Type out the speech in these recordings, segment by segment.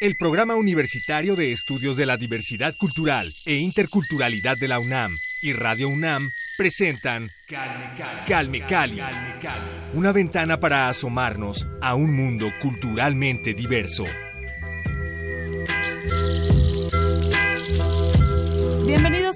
El Programa Universitario de Estudios de la Diversidad Cultural e Interculturalidad de la UNAM y Radio UNAM presentan Calme Cali, una ventana para asomarnos a un mundo culturalmente diverso.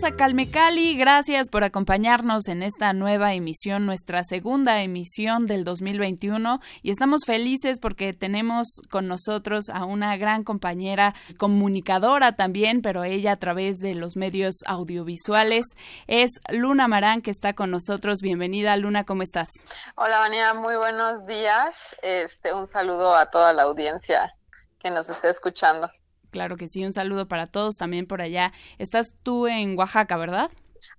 Bienvenidos a Calme Cali, gracias por acompañarnos en esta nueva emisión, nuestra segunda emisión del 2021 y estamos felices porque tenemos con nosotros a una gran compañera comunicadora también, pero ella a través de los medios audiovisuales es Luna Marán que está con nosotros. Bienvenida Luna, ¿cómo estás? Hola Vania, muy buenos días. Este, un saludo a toda la audiencia que nos esté escuchando. Claro que sí, un saludo para todos también por allá. Estás tú en Oaxaca, ¿verdad?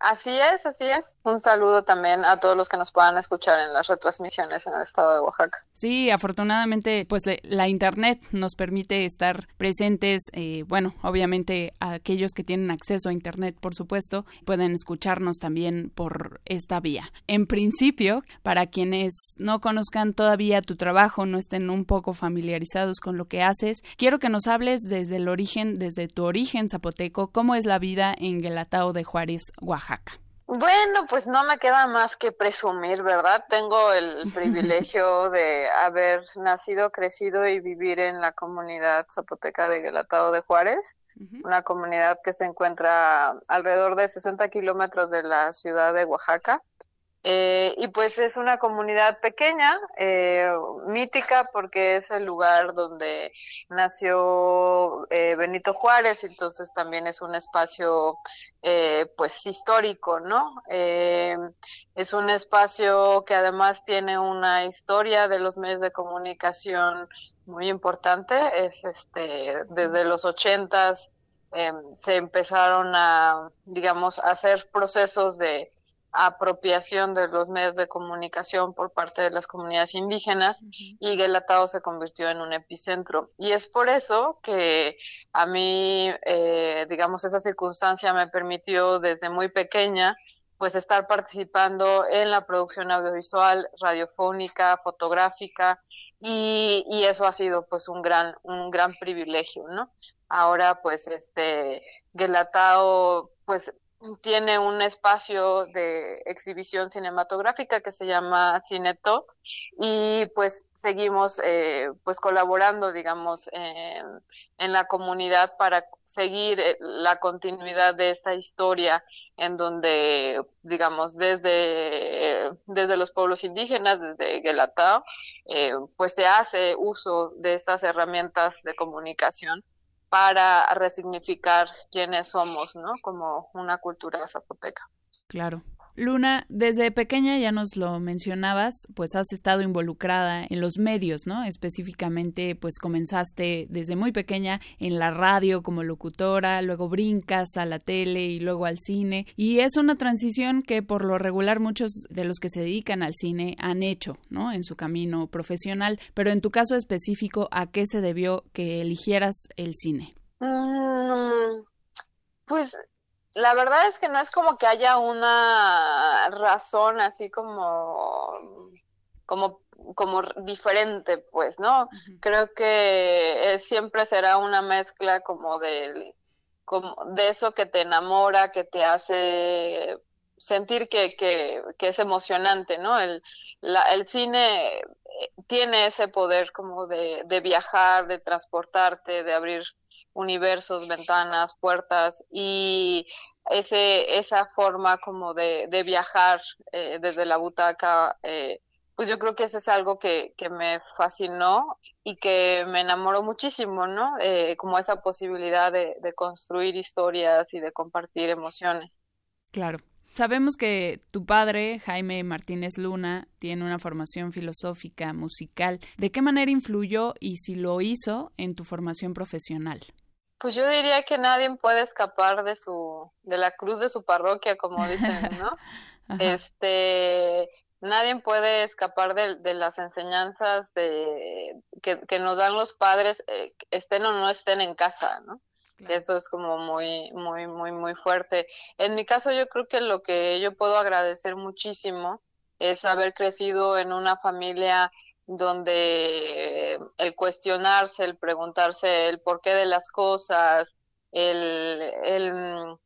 Así es, así es. Un saludo también a todos los que nos puedan escuchar en las retransmisiones en el estado de Oaxaca. Sí, afortunadamente, pues la internet nos permite estar presentes. Eh, bueno, obviamente aquellos que tienen acceso a internet, por supuesto, pueden escucharnos también por esta vía. En principio, para quienes no conozcan todavía tu trabajo, no estén un poco familiarizados con lo que haces, quiero que nos hables desde el origen, desde tu origen zapoteco, cómo es la vida en Guelatao de Juárez, Oaxaca. Bueno, pues no me queda más que presumir, ¿verdad? Tengo el privilegio de haber nacido, crecido y vivir en la comunidad zapoteca de Guelatao de Juárez, una comunidad que se encuentra alrededor de 60 kilómetros de la ciudad de Oaxaca. Eh, y pues es una comunidad pequeña, eh, mítica, porque es el lugar donde nació eh, Benito Juárez, entonces también es un espacio pues histórico, ¿no? es un espacio que además tiene una historia de los medios de comunicación muy importante, es este, desde los ochentas se empezaron a, digamos, a hacer procesos de apropiación de los medios de comunicación por parte de las comunidades indígenas y Guelatao se convirtió en un epicentro. Y es por eso que a mí, eh, digamos, esa circunstancia me permitió desde muy pequeña pues estar participando en la producción audiovisual, radiofónica, fotográfica y, y eso ha sido pues un gran, un gran privilegio, ¿no? Ahora pues este Guelatao pues tiene un espacio de exhibición cinematográfica que se llama Cineto y pues seguimos eh, pues colaborando digamos en, la comunidad para seguir eh, la continuidad de esta historia en donde digamos desde desde los pueblos indígenas desde Guelatao eh, pues se hace uso de estas herramientas de comunicación para resignificar quiénes somos, ¿no? Como una cultura zapoteca. Claro. Luna, desde pequeña ya nos lo mencionabas, pues has estado involucrada en los medios, ¿no? Específicamente, pues comenzaste desde muy pequeña en la radio como locutora, luego brincas a la tele y luego al cine. Y es una transición que por lo regular muchos de los que se dedican al cine han hecho, ¿no? En su camino profesional. Pero en tu caso específico, ¿a qué se debió que eligieras el cine? Mm, pues la verdad es que no es como que haya una razón así como, como, como diferente, pues, ¿no? Creo que siempre será una mezcla como del, como de eso que te enamora, que te hace sentir que, que, que es emocionante, ¿no? El, la, el cine eh, tiene ese poder como de, de viajar, de transportarte, de abrir universos, ventanas, puertas y ese, esa forma como de, de viajar eh, desde la butaca, eh, pues yo creo que eso es algo que, que me fascinó y que me enamoró muchísimo, ¿no? Eh, como esa posibilidad de, de construir historias y de compartir emociones. Claro. Sabemos que tu padre, Jaime Martínez Luna, tiene una formación filosófica, musical. ¿De qué manera influyó y si lo hizo en tu formación profesional? Pues yo diría que nadie puede escapar de su, de la cruz de su parroquia, como dicen, ¿no? este, nadie puede escapar de, de las enseñanzas de, que, que, nos dan los padres, eh, estén o no estén en casa, ¿no? Eso es como muy, muy, muy, muy fuerte. En mi caso, yo creo que lo que yo puedo agradecer muchísimo es haber crecido en una familia donde el cuestionarse, el preguntarse el porqué de las cosas, el,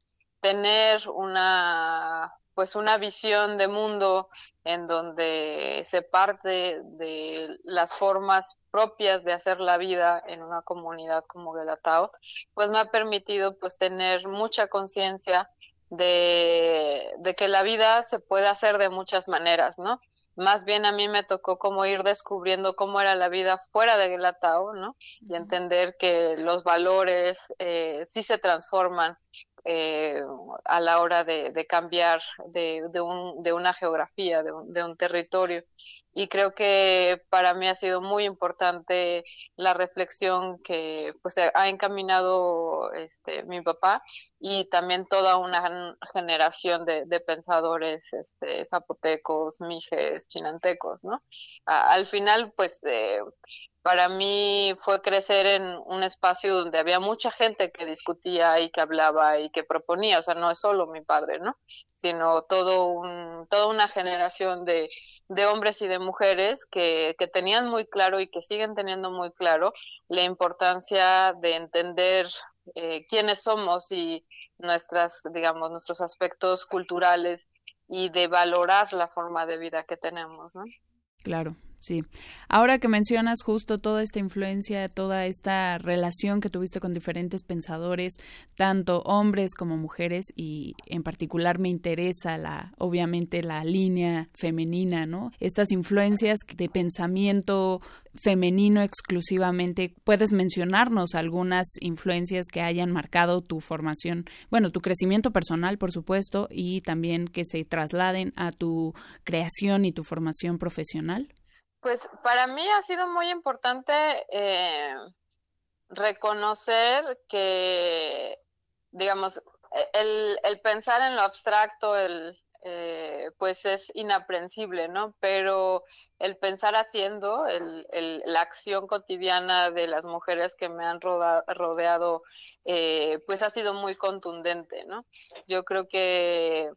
tener una pues una visión de mundo en donde se parte de las formas propias de hacer la vida en una comunidad como Guelatao, pues me ha permitido pues tener mucha conciencia de, de que la vida se puede hacer de muchas maneras, ¿no? Más bien a mí me tocó como ir descubriendo cómo era la vida fuera de Guelatao, ¿no? Y entender que los valores eh, sí se transforman eh, a la hora de, cambiar de, de, un, de, una geografía, de un, de un territorio y creo que para mí ha sido muy importante la reflexión que pues ha encaminado este mi papá y también toda una generación de, pensadores este, zapotecos, mijes, chinantecos, ¿no? al final pues eh, para mí fue crecer en un espacio donde había mucha gente que discutía y que hablaba y que proponía, o sea, no es solo mi padre, ¿no? Sino todo un, toda una generación de de hombres y de mujeres que, que tenían muy claro y que siguen teniendo muy claro la importancia de entender eh, quiénes somos y nuestras, digamos, nuestros aspectos culturales y de valorar la forma de vida que tenemos, ¿no? Claro, Sí. Ahora que mencionas justo toda esta influencia, toda esta relación que tuviste con diferentes pensadores, tanto hombres como mujeres, y en particular me interesa la, obviamente, la línea femenina, ¿no? Estas influencias de pensamiento femenino exclusivamente. ¿Puedes mencionarnos algunas influencias que hayan marcado tu formación, bueno, tu crecimiento personal, por supuesto, y también que se trasladen a tu creación y tu formación profesional? Pues para mí ha sido muy importante eh, reconocer que, digamos, el, el, pensar en lo abstracto, el, eh, pues es inaprensible, ¿no? Pero el pensar haciendo, el, el, la acción cotidiana de las mujeres que me han rodeado, eh, pues ha sido muy contundente, ¿no? Yo creo que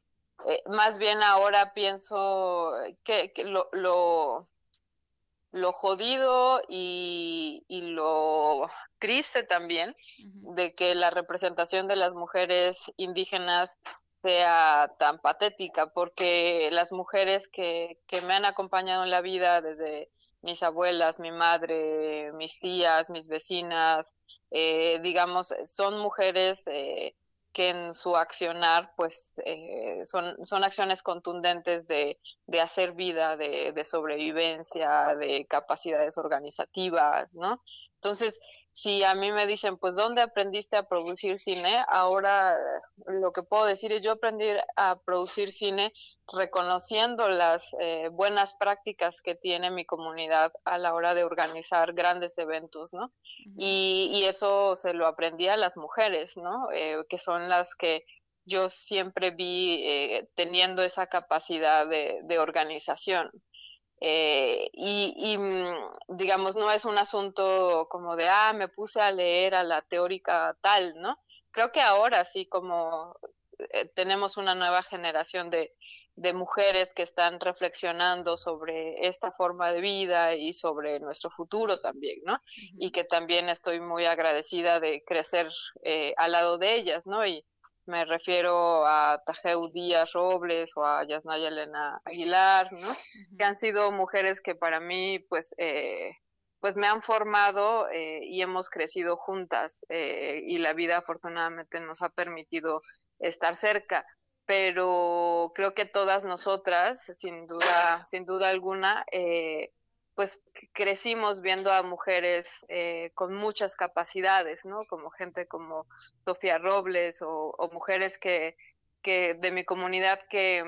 más bien ahora pienso que, que lo, lo lo jodido y, y lo triste también de que la representación de las mujeres indígenas sea tan patética, porque las mujeres que, que me han acompañado en la vida, desde mis abuelas, mi madre, mis tías, mis vecinas, eh, digamos, son mujeres eh, que en su accionar pues eh, son, son acciones contundentes de, de hacer vida, de, de, sobrevivencia, de capacidades organizativas, ¿no? Entonces, si a mí me dicen, pues, ¿dónde aprendiste a producir cine? Ahora lo que puedo decir es, yo aprendí a producir cine reconociendo las eh, buenas prácticas que tiene mi comunidad a la hora de organizar grandes eventos, ¿no? y, y, eso se lo aprendí a las mujeres, ¿no? Eh, que son las que yo siempre vi eh, teniendo esa capacidad de, de organización. Eh, y, y, mm, digamos, no es un asunto como de, ah, me puse a leer a la teórica tal, ¿no? Creo que ahora sí, como eh, tenemos una nueva generación de, de mujeres que están reflexionando sobre esta forma de vida y sobre nuestro futuro también, ¿no? Y que también estoy muy agradecida de crecer eh, al lado de ellas, ¿no? Y, me refiero a Tajeu Díaz Robles o a Yasnaya Elena Aguilar, ¿no? Que han sido mujeres que para mí, pues, eh, pues me han formado eh, y hemos crecido juntas eh, y la vida afortunadamente nos ha permitido estar cerca. Pero creo que todas nosotras, sin duda, sin duda alguna, eh, pues crecimos viendo a mujeres eh, con muchas capacidades, ¿no? Como gente como Sofía Robles o, mujeres que, que de mi comunidad que,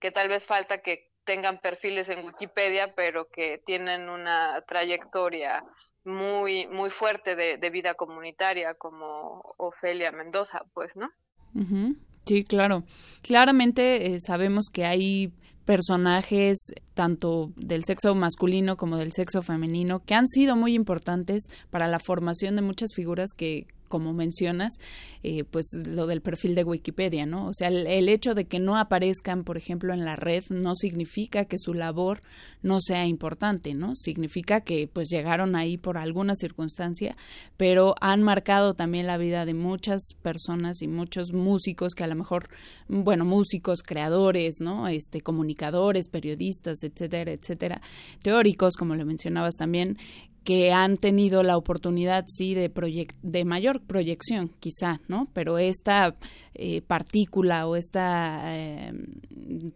que tal vez falta que tengan perfiles en Wikipedia, pero que tienen una trayectoria muy, muy fuerte de, de vida comunitaria, como Ofelia Mendoza, pues, ¿no? Sí, claro. Claramente eh, sabemos que hay personajes tanto del sexo masculino como del sexo femenino que han sido muy importantes para la formación de muchas figuras que como mencionas, eh, pues lo del perfil de Wikipedia, ¿no? O sea, el, hecho de que no aparezcan, por ejemplo, en la red no significa que su labor no sea importante, ¿no? Significa que pues llegaron ahí por alguna circunstancia, pero han marcado también la vida de muchas personas y muchos músicos que a lo mejor, bueno, músicos, creadores, ¿no? Este, comunicadores, periodistas, etcétera, etcétera, teóricos, como le mencionabas también, que han tenido la oportunidad, sí, de, de mayor proyección, quizá, ¿no? Pero esta eh, partícula o esta, eh,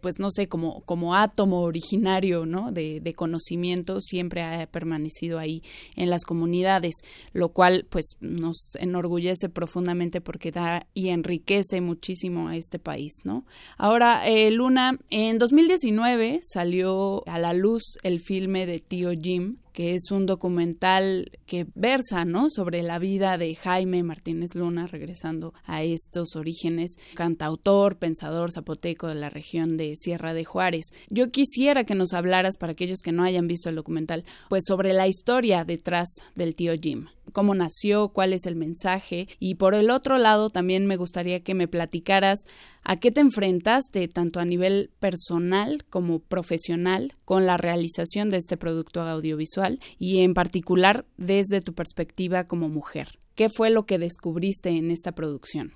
pues no sé, como, como átomo originario, ¿no? De, de, conocimiento siempre ha permanecido ahí en las comunidades, lo cual, pues, nos enorgullece profundamente porque da y enriquece muchísimo a este país, ¿no? Ahora, eh, Luna, en 2019 salió a la luz el filme de Tío Jim, que es un documental que versa, ¿no? Sobre la vida de Jaime Martínez Luna, regresando a estos orígenes, cantautor, pensador zapoteco de la región de Sierra de Juárez. Yo quisiera que nos hablaras, para aquellos que no hayan visto el documental, pues sobre la historia detrás del tío Jim cómo nació, cuál es el mensaje. Y por el otro lado, también me gustaría que me platicaras a qué te enfrentaste, tanto a nivel personal como profesional, con la realización de este producto audiovisual y en particular desde tu perspectiva como mujer. ¿Qué fue lo que descubriste en esta producción?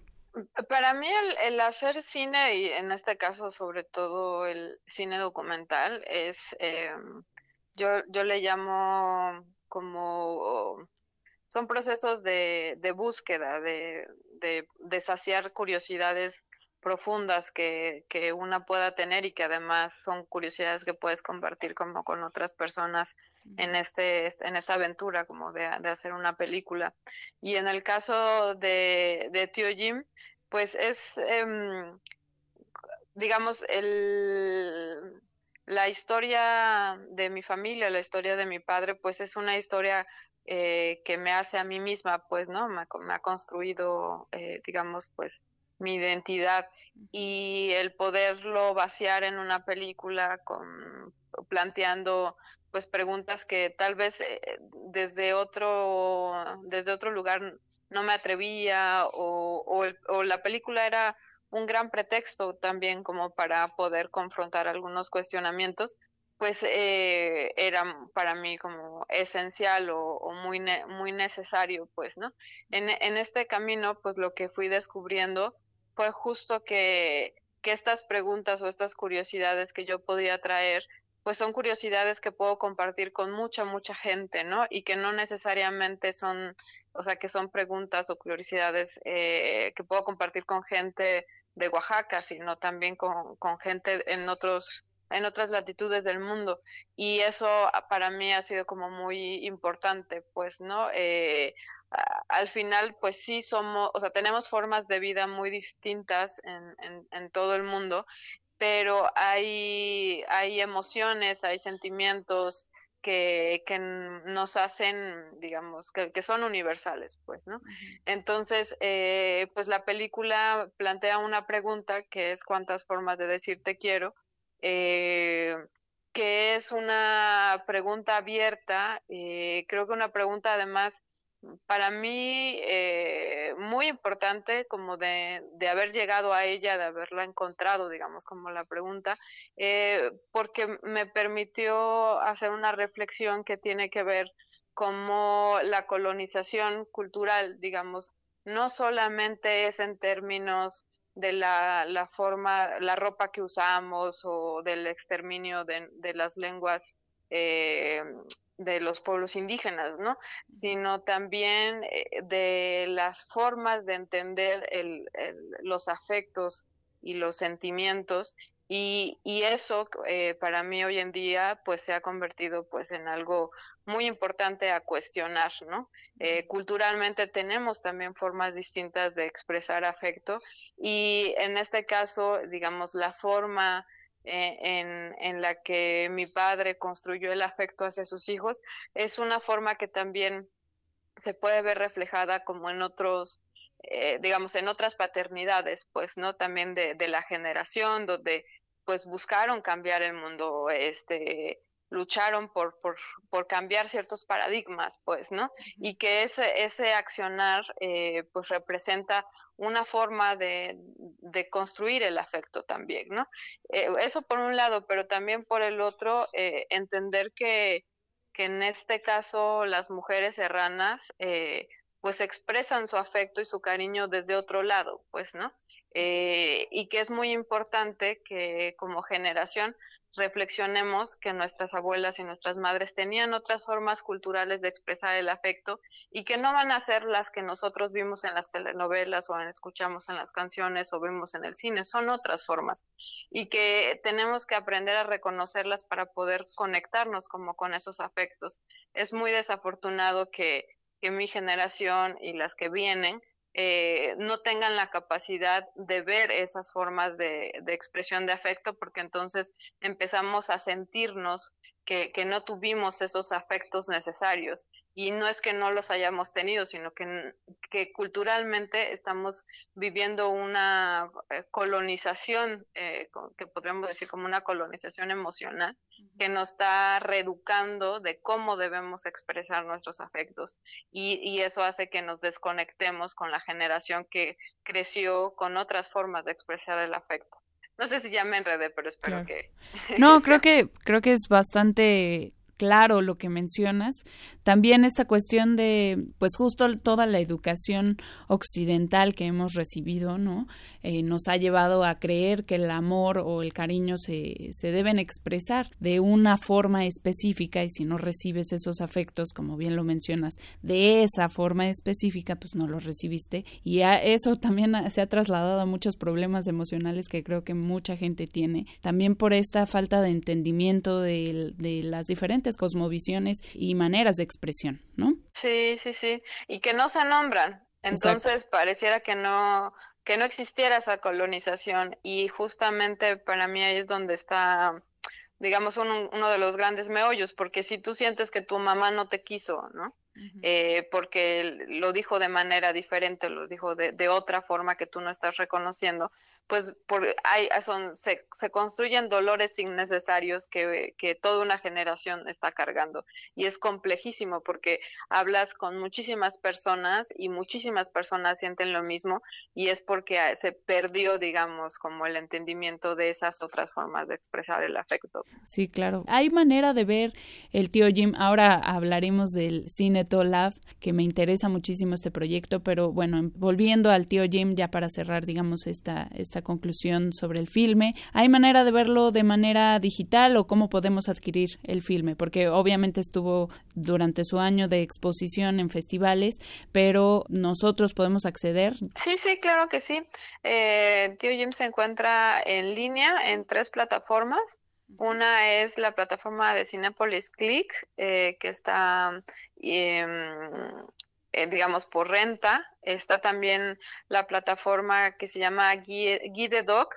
Para mí el, hacer cine y en este caso sobre todo el cine documental es, em, yo, yo le llamo como son procesos de, de búsqueda, de, de, saciar curiosidades profundas que, que, una pueda tener y que además son curiosidades que puedes compartir como con otras personas en este en esta aventura como de, de hacer una película y en el caso de, de Tío Jim pues es em, digamos el la historia de mi familia la historia de mi padre pues es una historia eh, que me hace a mí misma, pues, ¿no? Me, ha construido, eh, digamos, pues, mi identidad y el poderlo vaciar en una película con planteando pues preguntas que tal vez eh, desde otro desde otro lugar no me atrevía o, o, o, la película era un gran pretexto también como para poder confrontar algunos cuestionamientos pues eh, era para mí como esencial o, muy muy necesario pues no en, en este camino pues lo que fui descubriendo fue justo que que estas preguntas o estas curiosidades que yo podía traer pues son curiosidades que puedo compartir con mucha mucha gente no y que no necesariamente son o sea que son preguntas o curiosidades eh, que puedo compartir con gente de Oaxaca sino también con, con gente en otros en otras latitudes del mundo. Y eso ah, para mí ha sido como muy importante pues no eh, al final pues sí somos o sea tenemos formas de vida muy distintas en, en, en todo el mundo pero hay hay emociones hay sentimientos que, que, nos hacen, digamos, que, que, son universales, pues, ¿no? Entonces, eh, pues la película plantea una pregunta que es cuántas formas de decir te quiero, eh, que es una pregunta abierta, eh, creo que una pregunta además para mí eh, muy importante como de, de, haber llegado a ella, de haberla encontrado, digamos, como la pregunta, eh, porque me permitió hacer una reflexión que tiene que ver como la colonización cultural, digamos, no solamente es en términos de la, la, forma, la ropa que usamos o del exterminio de, de las lenguas eh, de los pueblos indígenas, ¿no? Sino también eh, de las formas de entender el, los afectos y los sentimientos y, y eso eh, para mí hoy en día pues se ha convertido pues en algo muy importante a cuestionar, ¿no? Eh, culturalmente tenemos también formas distintas de expresar afecto y en este caso, digamos, la forma en, en, la que mi padre construyó el afecto hacia sus hijos es una forma que también se puede ver reflejada como en otros, eh, digamos, en otras paternidades, pues, ¿no? También de, de la generación donde pues buscaron cambiar el mundo, este, lucharon por, por, por, cambiar ciertos paradigmas, pues, ¿no? Y que ese, ese accionar, eh, pues, representa una forma de, de, construir el afecto también, ¿no? Eh, eso por un lado, pero también por el otro, eh, entender que, que en este caso las mujeres serranas, pues, expresan su afecto y su cariño desde otro lado, pues, ¿no? y que es muy importante que como generación reflexionemos que nuestras abuelas y nuestras madres tenían otras formas culturales de expresar el afecto y que no van a ser las que nosotros vimos en las telenovelas o escuchamos en las canciones o vemos en el cine, son otras formas y que tenemos que aprender a reconocerlas para poder conectarnos como con esos afectos. Es muy desafortunado que, que mi generación y las que vienen eh, no tengan la capacidad de ver esas formas de, de, expresión de afecto, porque entonces empezamos a sentirnos que, que, no tuvimos esos afectos necesarios. Y no es que no los hayamos tenido, sino que, que culturalmente estamos viviendo una eh, colonización, eh, que podríamos decir como una colonización emocional, que nos está reeducando de cómo debemos expresar nuestros afectos. Y, y eso hace que nos desconectemos con la generación que creció con otras formas de expresar el afecto. No sé si ya me enredé, pero espero que. No, creo que creo que es bastante claro lo que mencionas. También esta cuestión de, pues justo toda la educación occidental que hemos recibido, ¿no? Eh, nos ha llevado a creer que el amor o el cariño se, se deben expresar de una forma específica y si no recibes esos afectos, como bien lo mencionas, de esa forma específica, pues no los recibiste. Y a eso también se ha trasladado a muchos problemas emocionales que creo que mucha gente tiene. También por esta falta de entendimiento de, de las diferentes cosmovisiones y maneras de expresión, ¿no? Sí, sí, sí, y que no se nombran. Entonces pareciera que no que no existiera esa colonización y justamente para mí ahí es donde está digamos uno de los grandes meollos porque si tú sientes que tu mamá no te quiso, ¿no? eh, porque lo dijo de manera diferente, lo dijo de, de, otra forma que tú no estás reconociendo, pues por, hay, son, se, se construyen dolores innecesarios que, que, toda una generación está cargando. Y es complejísimo porque hablas con muchísimas personas y muchísimas personas sienten lo mismo y es porque se perdió, digamos, como el entendimiento de esas otras formas de expresar el afecto. Sí, claro. Hay manera de ver el tío Jim. Ahora hablaremos del cine Love, que me interesa muchísimo este proyecto, pero bueno, volviendo al tío Jim, ya para cerrar, digamos, esta conclusión sobre el filme, ¿hay manera de verlo de manera digital o cómo podemos adquirir el filme? Porque obviamente estuvo durante su año de exposición en festivales, pero nosotros podemos acceder. Sí, sí, claro que sí. Eh, tío Jim se encuentra en línea en tres plataformas. Una es la plataforma de Cinepolis Click, eh, que está, em, eh, digamos, por renta. Está también la plataforma que se llama Guide Doc,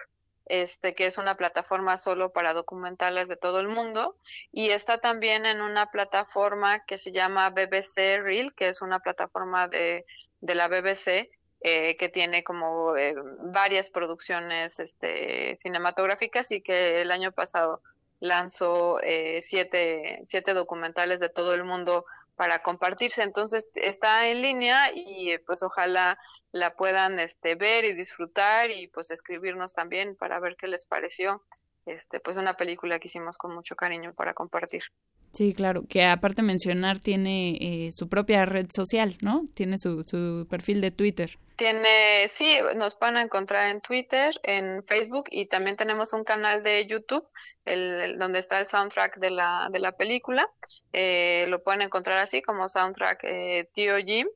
este, que es una plataforma solo para documentales de todo el mundo. Y está también en una plataforma que se llama BBC Reel, que es una plataforma de, de la BBC, eh, que tiene como eh, varias producciones este, cinematográficas y que el año pasado lanzó eh, siete, siete documentales de todo el mundo para compartirse. Entonces está en línea y pues ojalá la puedan este, ver y disfrutar y pues escribirnos también para ver qué les pareció. Este, pues una película que hicimos con mucho cariño para compartir. Sí, claro, que aparte mencionar tiene eh, su propia red social, ¿no? Tiene su, su perfil de Twitter. Tiene, sí, nos pueden encontrar en Twitter, en Facebook y también tenemos un canal de YouTube, el, donde está el soundtrack de la, de la película. Eh, lo pueden encontrar así como soundtrack eh, Tío Jim.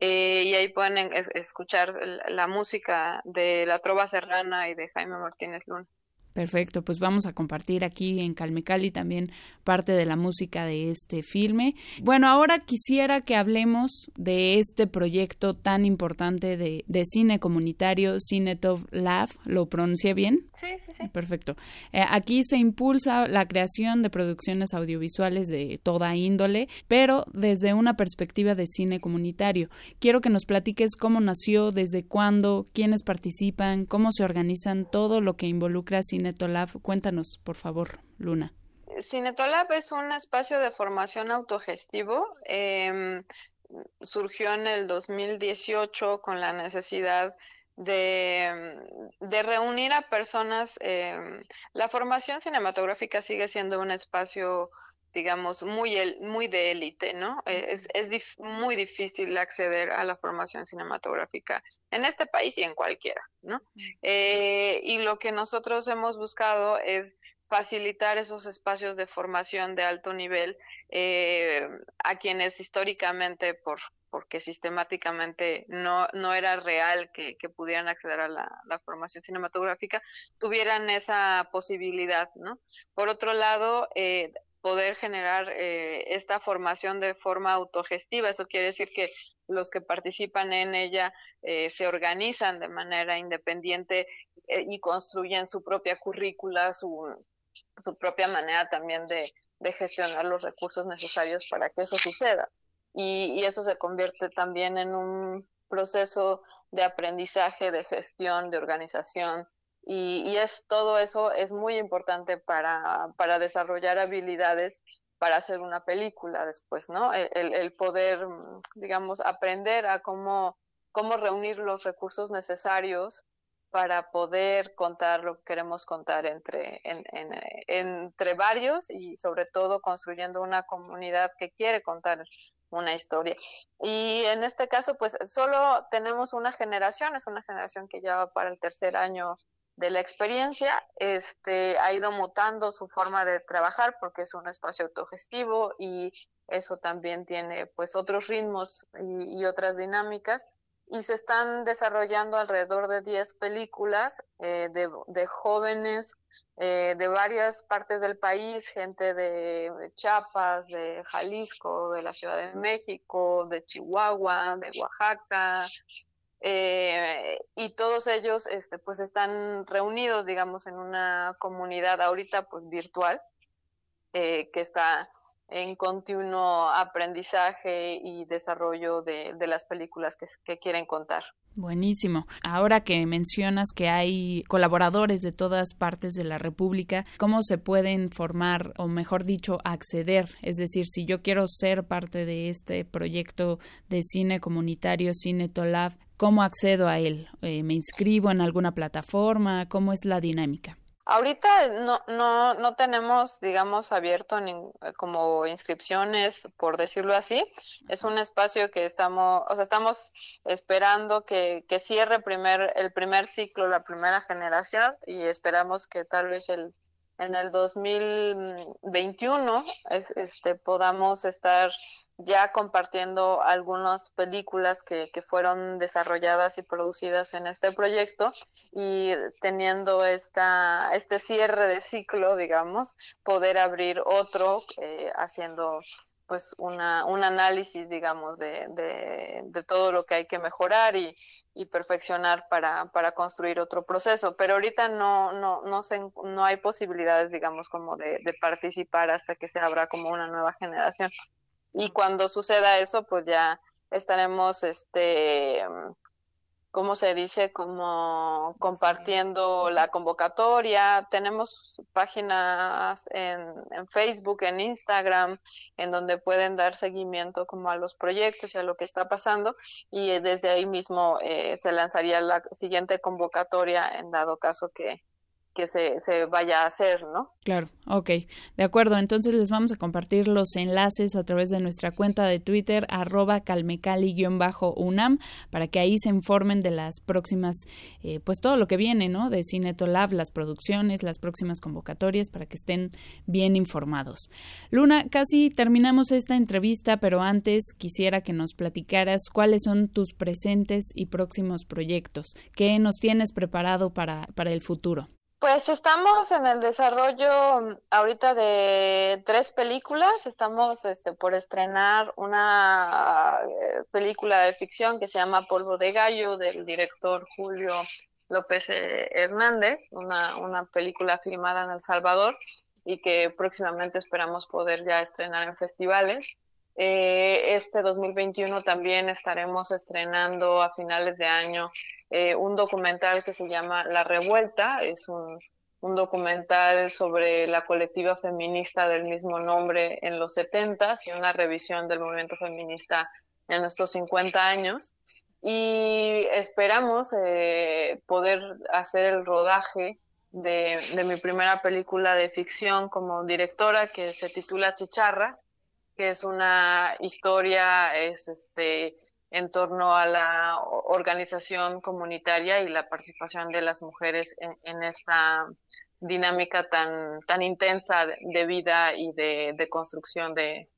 Eh, y ahí pueden escuchar la música de La Trova Serrana y de Jaime Martínez Luna. Perfecto, pues vamos a compartir aquí en Calmecali también parte de la música de este filme. Bueno, ahora quisiera que hablemos de este proyecto tan importante de, de cine comunitario, Cinetov Lab. ¿Lo pronuncié bien? Sí, sí, sí. Perfecto. Eh, aquí se impulsa la creación de producciones audiovisuales de toda índole, pero desde una perspectiva de cine comunitario. Quiero que nos platiques cómo nació, desde cuándo, quiénes participan, cómo se organizan, todo lo que involucra cine Netolab. Cuéntanos, por favor, Luna. Cinetolab es un espacio de formación autogestivo. Em, surgió en el 2018 con la necesidad de, de reunir a personas. Em, la formación cinematográfica sigue siendo un espacio digamos, muy, el, muy de élite, ¿no? Es, es muy difícil acceder a la formación cinematográfica en este país y en cualquiera, ¿no? Eh, y lo que nosotros hemos buscado es facilitar esos espacios de formación de alto nivel eh, a quienes históricamente, por porque sistemáticamente no, no era real que, que pudieran acceder a la, la, formación cinematográfica, tuvieran esa posibilidad, ¿no? Por otro lado, eh, poder generar eh, esta formación de forma autogestiva. Eso quiere decir que los que participan en ella eh, se organizan de manera independiente eh, y construyen su propia currícula, su, su propia manera también de, de, gestionar los recursos necesarios para que eso suceda. Y, y eso se convierte también en un proceso de aprendizaje, de gestión, de organización, y, es todo eso es muy importante para, para desarrollar habilidades para hacer una película después, ¿no? El, el, poder, digamos, aprender a cómo, cómo reunir los recursos necesarios para poder contar lo que queremos contar entre, en, en, entre varios y sobre todo construyendo una comunidad que quiere contar una historia. Y en este caso, pues solo tenemos una generación, es una generación que ya va para el tercer año de la experiencia, este, ha ido mutando su forma de trabajar porque es un espacio autogestivo y eso también tiene pues otros ritmos y, otras dinámicas. Y se están desarrollando alrededor de 10 películas eh, de, de, jóvenes eh, de varias partes del país, gente de Chiapas, de Jalisco, de la Ciudad de México, de Chihuahua, de Oaxaca, eh, y todos ellos este, pues están reunidos, digamos, en una comunidad ahorita pues virtual eh, que está en continuo aprendizaje y desarrollo de, de las películas que, que, quieren contar. Buenísimo. Ahora que mencionas que hay colaboradores de todas partes de la República, ¿cómo se pueden formar o mejor dicho acceder? Es decir, si yo quiero ser parte de este proyecto de cine comunitario, Cine Tolab, ¿Cómo accedo a él? Eh, ¿Me inscribo en alguna plataforma? ¿Cómo es la dinámica? Ahorita no, no, no tenemos, digamos, abierto ni, como inscripciones, por decirlo así. Es un espacio que estamos, o sea, estamos esperando que, que cierre primer, el primer ciclo, la primera generación, y esperamos que tal vez el, en el 2021 este, podamos estar ya compartiendo algunas películas que, que fueron desarrolladas y producidas en este proyecto y teniendo esta, este cierre de ciclo, digamos, poder abrir otro eh, haciendo pues una, un análisis, digamos, de, de, de, todo lo que hay que mejorar y, y perfeccionar para, para construir otro proceso. Pero ahorita no, no, no, se, no hay posibilidades, digamos, como de, de participar hasta que se abra como una nueva generación y cuando suceda eso, pues ya estaremos, este, ¿cómo se dice? Como compartiendo la convocatoria. Tenemos páginas en, en, Facebook, en Instagram, en donde pueden dar seguimiento como a los proyectos y a lo que está pasando y desde ahí mismo eh, se lanzaría la siguiente convocatoria en dado caso que, que se, se vaya a hacer, ¿no? Claro, ok, de acuerdo. Entonces les vamos a compartir los enlaces a través de nuestra cuenta de Twitter, arroba calmecali-unam, para que ahí se informen de las próximas, eh, pues todo lo que viene, ¿no? De Cinetolab, las producciones, las próximas convocatorias, para que estén bien informados. Luna, casi terminamos esta entrevista, pero antes quisiera que nos platicaras cuáles son tus presentes y próximos proyectos. ¿Qué nos tienes preparado para, para el futuro? Pues estamos en el desarrollo mm, ahorita de tres películas. Estamos este, por estrenar una eh, película de ficción que se llama Polvo de Gallo del director Julio López eh, Hernández, una, una película filmada en El Salvador y que próximamente esperamos poder ya estrenar en festivales. Eh, este 2021 también estaremos estrenando a finales de año eh, un documental que se llama La Revuelta. Es un, documental sobre la colectiva feminista del mismo nombre en los 70 y una revisión del movimiento feminista en estos 50 años. Y esperamos eh, poder hacer el rodaje de, mi primera película de ficción como directora que se titula Chicharras, que es una historia es este, en torno a la organización comunitaria y la participación de las mujeres en, esta dinámica tan, tan intensa de vida y de, de construcción de,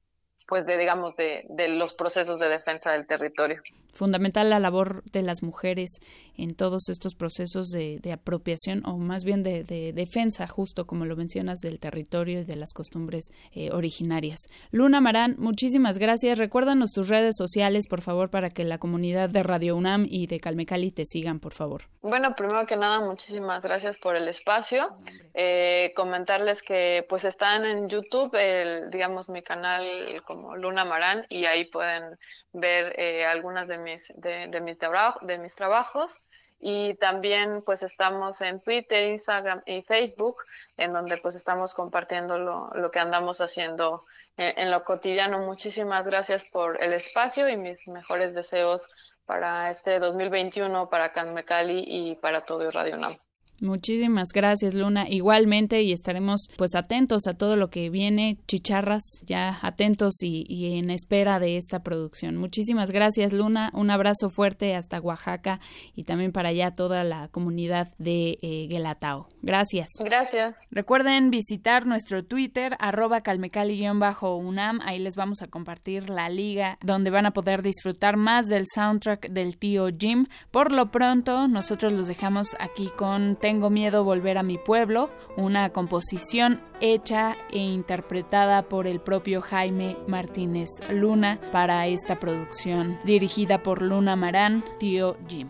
pues de digamos de, de los procesos de defensa del territorio. Fundamental la labor de las mujeres en todos estos procesos de, apropiación o más bien de, defensa, justo como lo mencionas, del territorio y de las costumbres eh, originarias. Luna Marán, muchísimas gracias. Recuérdanos tus redes sociales, por favor, para que la comunidad de Radio UNAM y de Calmecali te sigan, por favor. Bueno, primero que nada, muchísimas gracias por el espacio. Eh, comentarles que pues están en YouTube, el, digamos, mi canal como Luna Marán y ahí pueden ver eh, algunas de mis, de, de, mis de mis trabajos y también pues estamos en Twitter, Instagram y Facebook, en donde pues estamos compartiendo lo, lo que andamos haciendo en, lo cotidiano. Muchísimas gracias por el espacio y mis mejores deseos para este 2021, para Canmecali y para todo Radio NAM. Muchísimas gracias, Luna. Igualmente, y estaremos pues atentos a todo lo que viene, chicharras, ya atentos y, en espera de esta producción. Muchísimas gracias, Luna. Un abrazo fuerte hasta Oaxaca y también para allá toda la comunidad de eh, Guelatao. Gracias. Gracias. Recuerden visitar nuestro Twitter, arroba calmecali-unam. Ahí les vamos a compartir la liga donde van a poder disfrutar más del soundtrack del tío Jim. Por lo pronto, nosotros los dejamos aquí con tengo miedo volver a mi pueblo, una composición hecha e interpretada por el propio Jaime Martínez Luna para esta producción, dirigida por Luna Marán, tío Jim.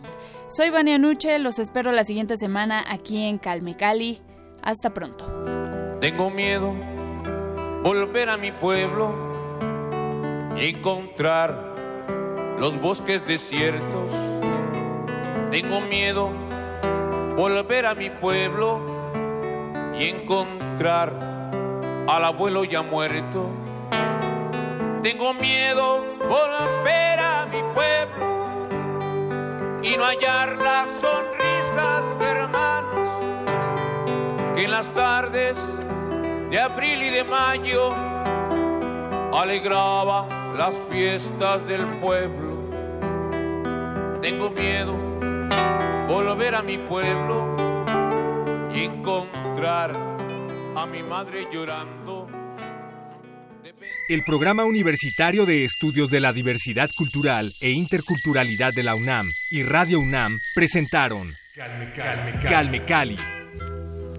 Soy Vania Nuche, los espero la siguiente semana aquí en Calme Cali. Hasta pronto. Tengo miedo volver a mi pueblo encontrar los bosques desiertos. Tengo miedo volver a mi pueblo y encontrar al abuelo ya muerto. Tengo miedo volver a mi pueblo y no hallar las sonrisas de hermanos que en las tardes de abril y de mayo alegraba las fiestas del pueblo. Tengo miedo volver a mi pueblo y encontrar a mi madre llorando. El Programa Universitario de Estudios de la Diversidad Cultural e Interculturalidad de la UNAM y Radio UNAM presentaron Calme Cali,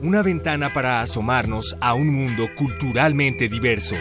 una ventana para asomarnos a un mundo culturalmente diverso.